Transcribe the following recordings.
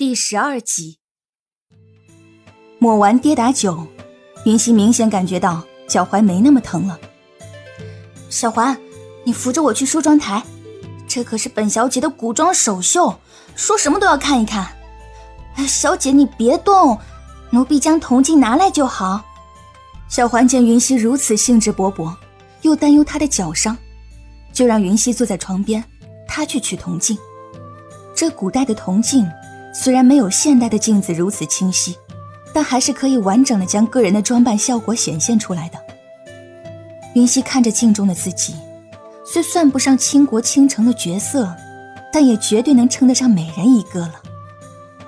第十二集，抹完跌打酒，云溪明显感觉到脚踝没那么疼了。小环，你扶着我去梳妆台，这可是本小姐的古装首秀，说什么都要看一看。哎小姐你别动，奴婢将铜镜拿来就好。小环见云溪如此兴致勃勃，又担忧她的脚伤，就让云溪坐在床边，她去取铜镜。这古代的铜镜。虽然没有现代的镜子如此清晰，但还是可以完整的将个人的装扮效果显现出来的。云溪看着镜中的自己，虽算不上倾国倾城的绝色，但也绝对能称得上美人一个了。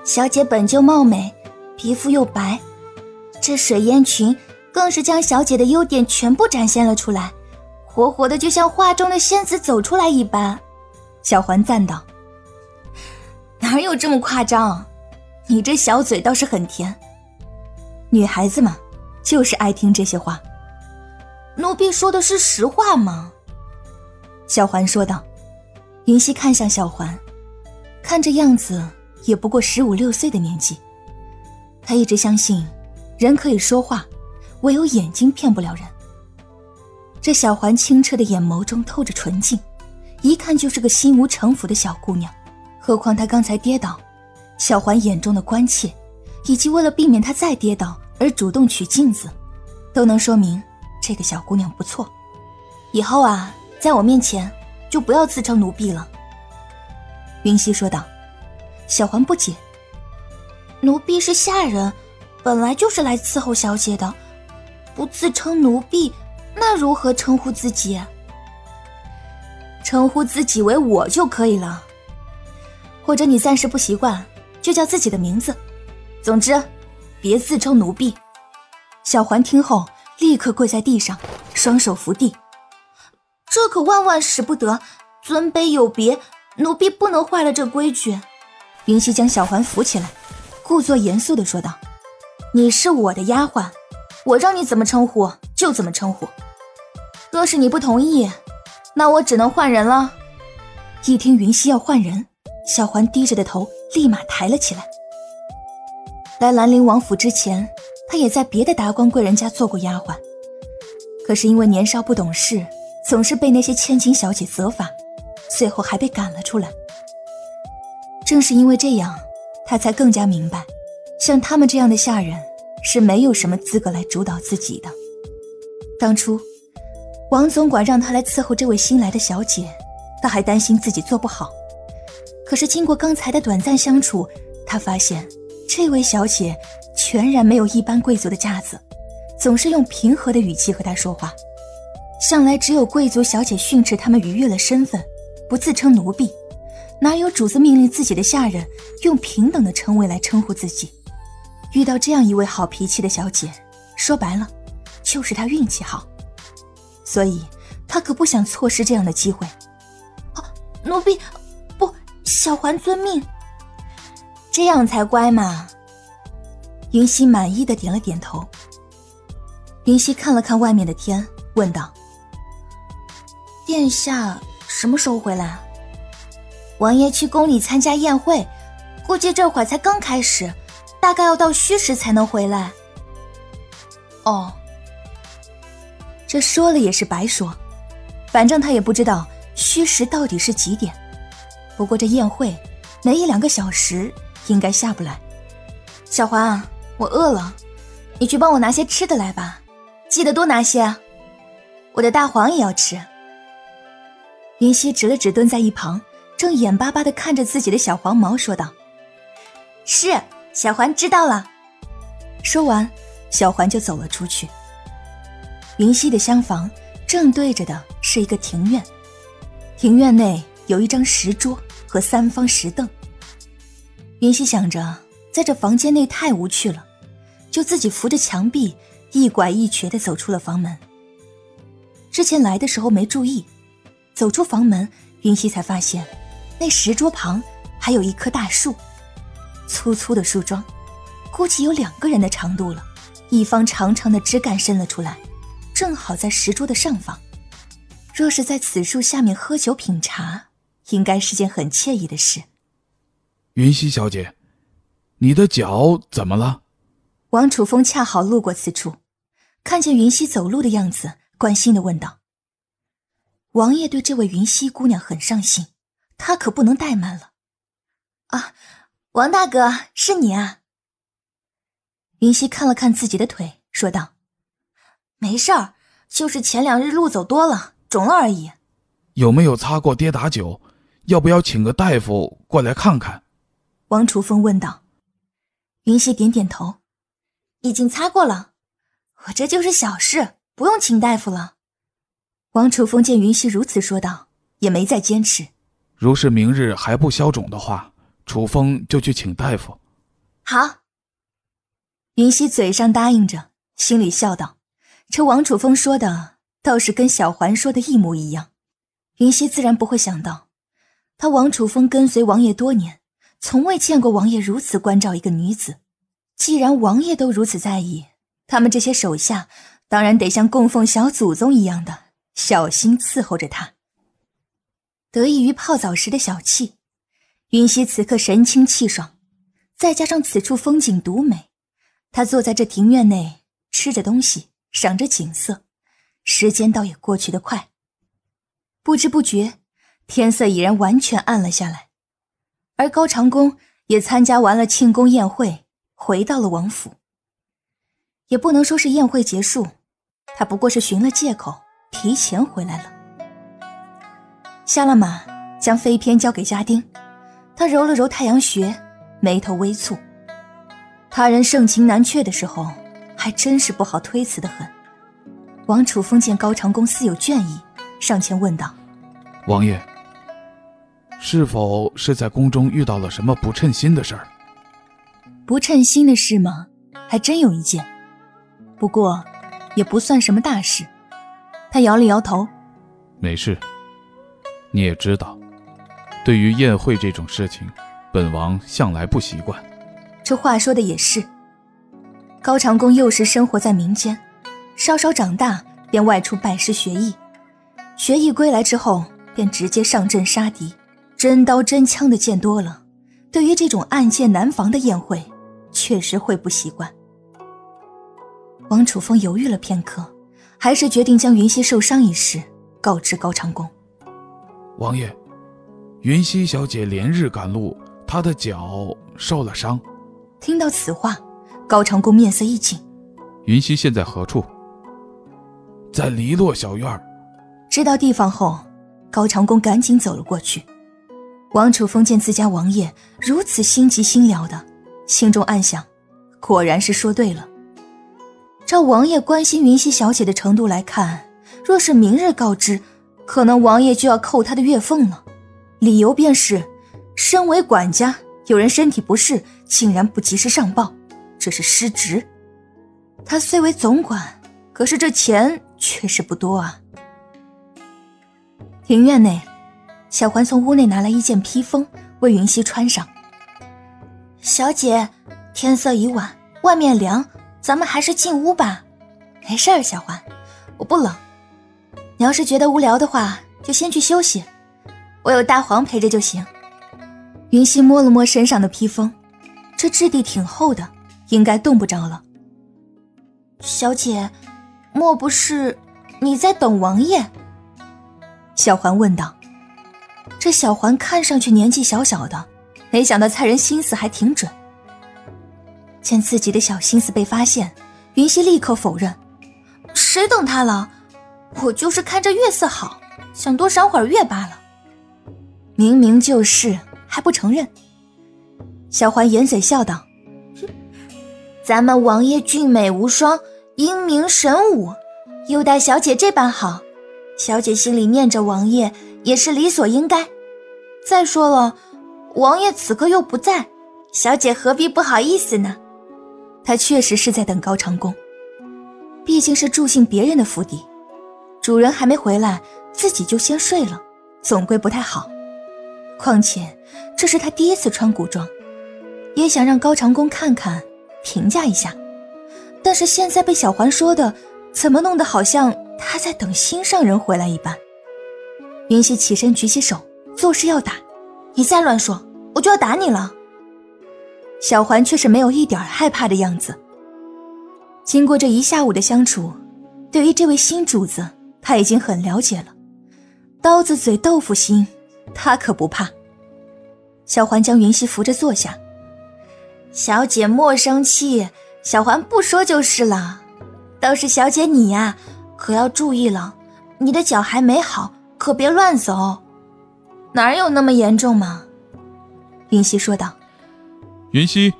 小姐本就貌美，皮肤又白，这水烟裙更是将小姐的优点全部展现了出来，活活的就像画中的仙子走出来一般。小环赞道。哪有这么夸张？你这小嘴倒是很甜。女孩子嘛，就是爱听这些话。奴婢说的是实话吗？小环说道。云溪看向小环，看这样子也不过十五六岁的年纪。他一直相信，人可以说话，唯有眼睛骗不了人。这小环清澈的眼眸中透着纯净，一看就是个心无城府的小姑娘。何况他刚才跌倒，小环眼中的关切，以及为了避免他再跌倒而主动取镜子，都能说明这个小姑娘不错。以后啊，在我面前就不要自称奴婢了。”云溪说道。小环不解：“奴婢是下人，本来就是来伺候小姐的，不自称奴婢，那如何称呼自己？称呼自己为我就可以了。”或者你暂时不习惯，就叫自己的名字。总之，别自称奴婢。小环听后立刻跪在地上，双手扶地。这可万万使不得，尊卑有别，奴婢不能坏了这规矩。云溪将小环扶起来，故作严肃地说道：“你是我的丫鬟，我让你怎么称呼就怎么称呼。若是你不同意，那我只能换人了。”一听云溪要换人。小环低着的头立马抬了起来。来兰陵王府之前，她也在别的达官贵人家做过丫鬟，可是因为年少不懂事，总是被那些千金小姐责罚，最后还被赶了出来。正是因为这样，她才更加明白，像他们这样的下人是没有什么资格来主导自己的。当初，王总管让她来伺候这位新来的小姐，他还担心自己做不好。可是经过刚才的短暂相处，他发现这位小姐全然没有一般贵族的架子，总是用平和的语气和他说话。向来只有贵族小姐训斥他们逾越了身份，不自称奴婢，哪有主子命令自己的下人用平等的称谓来称呼自己？遇到这样一位好脾气的小姐，说白了，就是他运气好，所以他可不想错失这样的机会。哦，奴婢。小环遵命，这样才乖嘛。云溪满意的点了点头。云溪看了看外面的天，问道：“殿下什么时候回来？”王爷去宫里参加宴会，估计这会儿才刚开始，大概要到戌时才能回来。哦，这说了也是白说，反正他也不知道戌时到底是几点。不过这宴会，没一两个小时应该下不来。小环，我饿了，你去帮我拿些吃的来吧，记得多拿些啊。我的大黄也要吃。云溪指了指蹲在一旁，正眼巴巴的看着自己的小黄毛，说道：“是，小环知道了。”说完，小环就走了出去。云溪的厢房正对着的是一个庭院，庭院内。有一张石桌和三方石凳。云溪想着，在这房间内太无趣了，就自己扶着墙壁，一拐一瘸的走出了房门。之前来的时候没注意，走出房门，云溪才发现，那石桌旁还有一棵大树，粗粗的树桩，估计有两个人的长度了，一方长长的枝干伸了出来，正好在石桌的上方。若是在此树下面喝酒品茶。应该是件很惬意的事。云溪小姐，你的脚怎么了？王楚风恰好路过此处，看见云溪走路的样子，关心的问道。王爷对这位云溪姑娘很上心，他可不能怠慢了。啊，王大哥，是你啊！云溪看了看自己的腿，说道：“没事儿，就是前两日路走多了，肿了而已。”有没有擦过跌打酒？要不要请个大夫过来看看？王楚风问道。云溪点点头，已经擦过了。我这就是小事，不用请大夫了。王楚风见云溪如此说道，也没再坚持。如是明日还不消肿的话，楚风就去请大夫。好。云溪嘴上答应着，心里笑道：“这王楚风说的倒是跟小环说的一模一样。”云溪自然不会想到，他王楚风跟随王爷多年，从未见过王爷如此关照一个女子。既然王爷都如此在意，他们这些手下当然得像供奉小祖宗一样的。小心伺候着他。得益于泡澡时的小憩，云溪此刻神清气爽，再加上此处风景独美，他坐在这庭院内吃着东西，赏着景色，时间倒也过去得快。不知不觉，天色已然完全暗了下来，而高长恭也参加完了庆功宴会，回到了王府。也不能说是宴会结束，他不过是寻了借口。提前回来了，下了马，将飞篇交给家丁。他揉了揉太阳穴，眉头微蹙。他人盛情难却的时候，还真是不好推辞的很。王楚风见高长恭似有倦意，上前问道：“王爷，是否是在宫中遇到了什么不称心的事儿？”“不称心的事吗？还真有一件，不过也不算什么大事。”他摇了摇头，没事。你也知道，对于宴会这种事情，本王向来不习惯。这话说的也是。高长恭幼时生活在民间，稍稍长大便外出拜师学艺，学艺归来之后便直接上阵杀敌，真刀真枪的见多了，对于这种暗箭难防的宴会，确实会不习惯。王楚风犹豫了片刻。还是决定将云溪受伤一事告知高长恭。王爷，云溪小姐连日赶路，她的脚受了伤。听到此话，高长恭面色一紧。云溪现在何处？在篱落小院。知道地方后，高长恭赶紧走了过去。王楚风见自家王爷如此心急心燎的，心中暗想：果然是说对了。照王爷关心云溪小姐的程度来看，若是明日告知，可能王爷就要扣他的月俸了。理由便是，身为管家，有人身体不适，竟然不及时上报，这是失职。他虽为总管，可是这钱却是不多啊。庭院内，小环从屋内拿来一件披风，为云溪穿上。小姐，天色已晚，外面凉。咱们还是进屋吧，没事儿，小环，我不冷。你要是觉得无聊的话，就先去休息，我有大黄陪着就行。云溪摸了摸身上的披风，这质地挺厚的，应该冻不着了。小姐，莫不是你在等王爷？小环问道。这小环看上去年纪小小的，没想到猜人心思还挺准。见自己的小心思被发现，云溪立刻否认：“谁等他了？我就是看这月色好，想多赏会儿月罢了。”明明就是，还不承认。小环掩嘴笑道：“咱们王爷俊美无双，英明神武，又待小姐这般好，小姐心里念着王爷也是理所应该。再说了，王爷此刻又不在，小姐何必不好意思呢？”他确实是在等高长恭，毕竟是住进别人的府邸，主人还没回来，自己就先睡了，总归不太好。况且这是他第一次穿古装，也想让高长恭看看，评价一下。但是现在被小环说的，怎么弄得好像他在等心上人回来一般？云溪起身举起手，作势要打，你再乱说，我就要打你了。小环却是没有一点害怕的样子。经过这一下午的相处，对于这位新主子，他已经很了解了。刀子嘴豆腐心，他可不怕。小环将云溪扶着坐下。小姐莫生气，小环不说就是了。倒是小姐你呀，可要注意了，你的脚还没好，可别乱走。哪有那么严重嘛？云溪说道。云溪，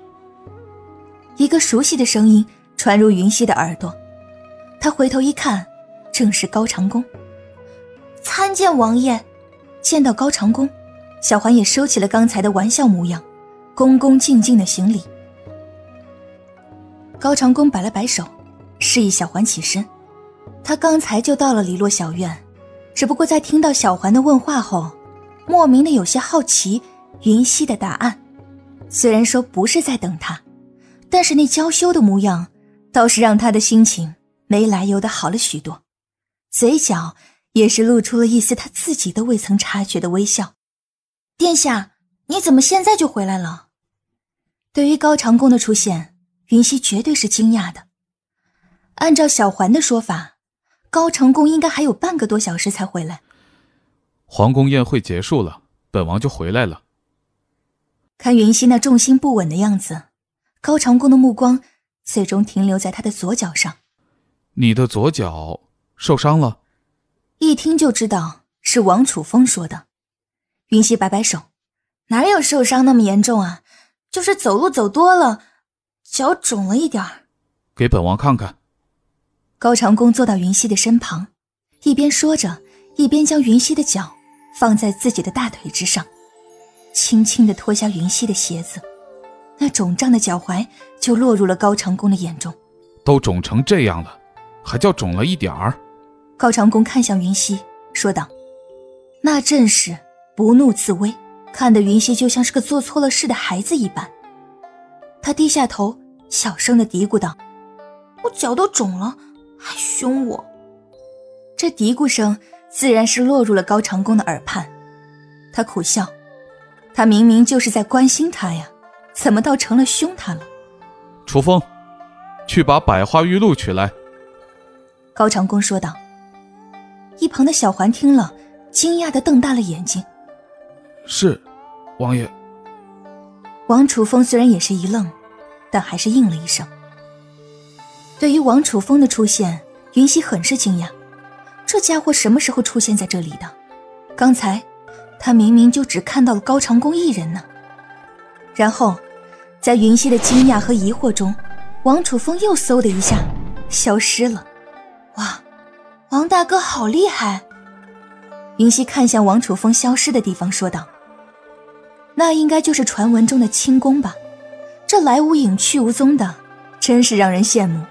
一个熟悉的声音传入云溪的耳朵，他回头一看，正是高长恭。参见王爷。见到高长恭，小环也收起了刚才的玩笑模样，恭恭敬敬的行礼。高长恭摆了摆手，示意小环起身。他刚才就到了李洛小院，只不过在听到小环的问话后，莫名的有些好奇云溪的答案。虽然说不是在等他，但是那娇羞的模样，倒是让他的心情没来由的好了许多，嘴角。也是露出了一丝他自己都未曾察觉的微笑。殿下，你怎么现在就回来了？对于高长恭的出现，云溪绝对是惊讶的。按照小环的说法，高长恭应该还有半个多小时才回来。皇宫宴会结束了，本王就回来了。看云溪那重心不稳的样子，高长恭的目光最终停留在他的左脚上。你的左脚受伤了？一听就知道是王楚风说的，云溪摆摆手，哪有受伤那么严重啊？就是走路走多了，脚肿了一点儿。给本王看看。高长恭坐到云溪的身旁，一边说着，一边将云溪的脚放在自己的大腿之上，轻轻的脱下云溪的鞋子，那肿胀的脚踝就落入了高长恭的眼中。都肿成这样了，还叫肿了一点儿？高长恭看向云溪，说道：“那阵势不怒自威，看得云溪就像是个做错了事的孩子一般。”他低下头，小声的嘀咕道：“我脚都肿了，还凶我。”这嘀咕声自然是落入了高长恭的耳畔。他苦笑：“他明明就是在关心他呀，怎么倒成了凶他了？”楚风，去把百花玉露取来。”高长恭说道。一旁的小环听了，惊讶的瞪大了眼睛。是，王爷。王楚风虽然也是一愣，但还是应了一声。对于王楚风的出现，云溪很是惊讶。这家伙什么时候出现在这里的？刚才，他明明就只看到了高长恭一人呢。然后，在云溪的惊讶和疑惑中，王楚风又嗖的一下消失了。哇！王大哥好厉害！云溪看向王楚风消失的地方，说道：“那应该就是传闻中的轻功吧？这来无影去无踪的，真是让人羡慕。”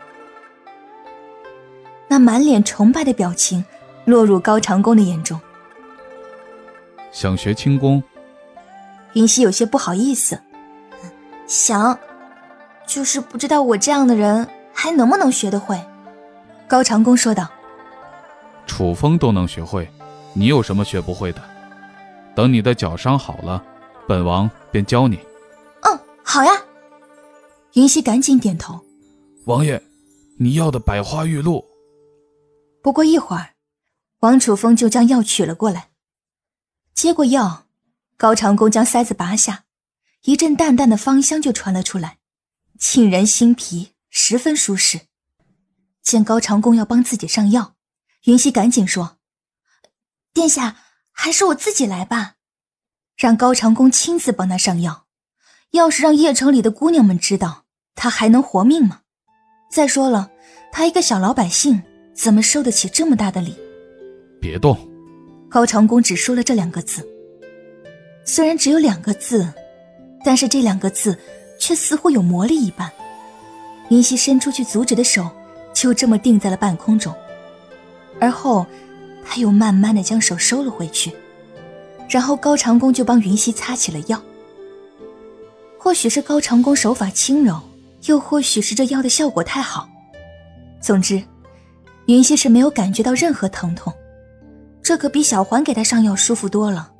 那满脸崇拜的表情落入高长恭的眼中。想学轻功？云溪有些不好意思，想，就是不知道我这样的人还能不能学得会。高长恭说道。楚风都能学会，你有什么学不会的？等你的脚伤好了，本王便教你。嗯，好呀。云溪赶紧点头。王爷，你要的百花玉露。不过一会儿，王楚风就将药取了过来。接过药，高长恭将塞子拔下，一阵淡淡的芳香就传了出来，沁人心脾，十分舒适。见高长恭要帮自己上药。云溪赶紧说：“殿下，还是我自己来吧，让高长恭亲自帮他上药。要是让邺城里的姑娘们知道，他还能活命吗？再说了，他一个小老百姓，怎么受得起这么大的礼？”别动！高长恭只说了这两个字。虽然只有两个字，但是这两个字却似乎有魔力一般。云溪伸出去阻止的手，就这么定在了半空中。而后，他又慢慢的将手收了回去，然后高长恭就帮云溪擦起了药。或许是高长恭手法轻柔，又或许是这药的效果太好，总之，云溪是没有感觉到任何疼痛，这可比小环给他上药舒服多了。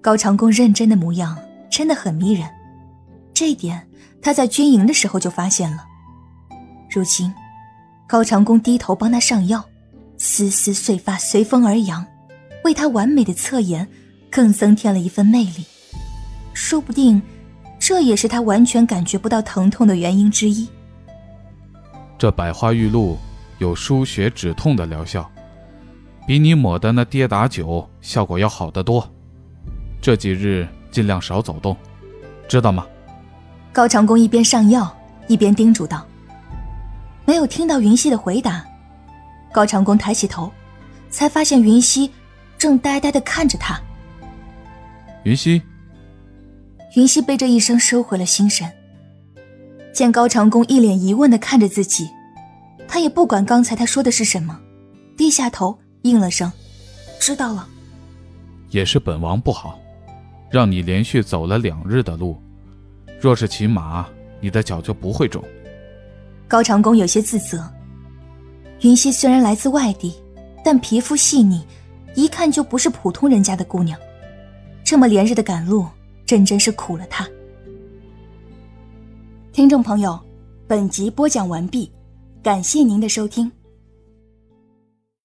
高长恭认真的模样真的很迷人，这一点他在军营的时候就发现了。如今，高长恭低头帮他上药，丝丝碎发随风而扬，为他完美的侧颜更增添了一份魅力。说不定，这也是他完全感觉不到疼痛的原因之一。这百花玉露有输血止痛的疗效，比你抹的那跌打酒效果要好得多。这几日尽量少走动，知道吗？高长恭一边上药一边叮嘱道。没有听到云溪的回答，高长恭抬起头，才发现云溪正呆呆的看着他。云溪，云溪被这一声收回了心神。见高长恭一脸疑问的看着自己，他也不管刚才他说的是什么，低下头应了声：“知道了。”也是本王不好，让你连续走了两日的路，若是骑马，你的脚就不会肿。高长恭有些自责。云溪虽然来自外地，但皮肤细腻，一看就不是普通人家的姑娘。这么连日的赶路，真真是苦了她。听众朋友，本集播讲完毕，感谢您的收听。